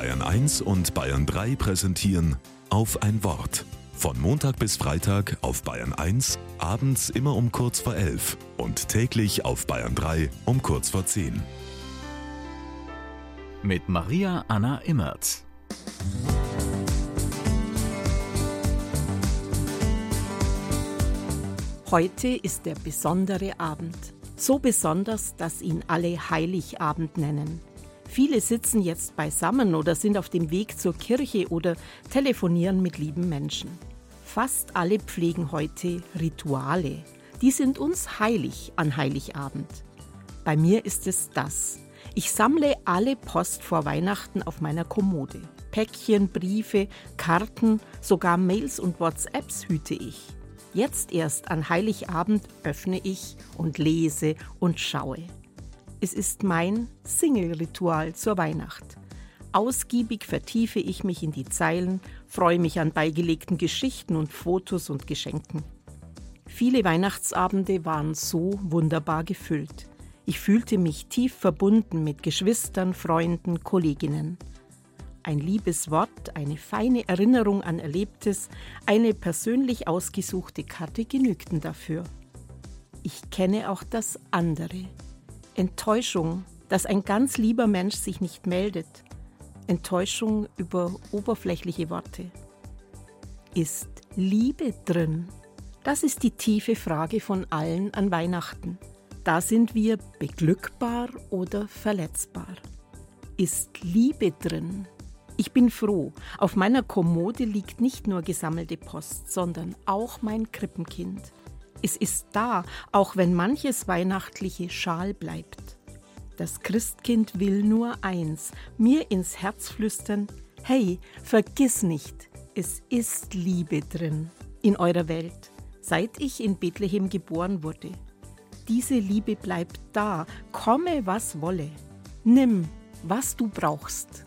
Bayern 1 und Bayern 3 präsentieren auf ein Wort. Von Montag bis Freitag auf Bayern 1, abends immer um kurz vor 11 und täglich auf Bayern 3 um kurz vor 10. Mit Maria Anna Immerz. Heute ist der besondere Abend. So besonders, dass ihn alle Heiligabend nennen. Viele sitzen jetzt beisammen oder sind auf dem Weg zur Kirche oder telefonieren mit lieben Menschen. Fast alle pflegen heute Rituale. Die sind uns heilig an Heiligabend. Bei mir ist es das. Ich sammle alle Post vor Weihnachten auf meiner Kommode. Päckchen, Briefe, Karten, sogar Mails und WhatsApps hüte ich. Jetzt erst an Heiligabend öffne ich und lese und schaue. Es ist mein Single-Ritual zur Weihnacht. Ausgiebig vertiefe ich mich in die Zeilen, freue mich an beigelegten Geschichten und Fotos und Geschenken. Viele Weihnachtsabende waren so wunderbar gefüllt. Ich fühlte mich tief verbunden mit Geschwistern, Freunden, Kolleginnen. Ein liebes Wort, eine feine Erinnerung an Erlebtes, eine persönlich ausgesuchte Karte genügten dafür. Ich kenne auch das andere, Enttäuschung, dass ein ganz lieber Mensch sich nicht meldet. Enttäuschung über oberflächliche Worte. Ist Liebe drin? Das ist die tiefe Frage von allen an Weihnachten. Da sind wir beglückbar oder verletzbar. Ist Liebe drin? Ich bin froh, auf meiner Kommode liegt nicht nur gesammelte Post, sondern auch mein Krippenkind. Es ist da, auch wenn manches Weihnachtliche schal bleibt. Das Christkind will nur eins, mir ins Herz flüstern, hey, vergiss nicht, es ist Liebe drin in eurer Welt, seit ich in Bethlehem geboren wurde. Diese Liebe bleibt da, komme was wolle. Nimm, was du brauchst.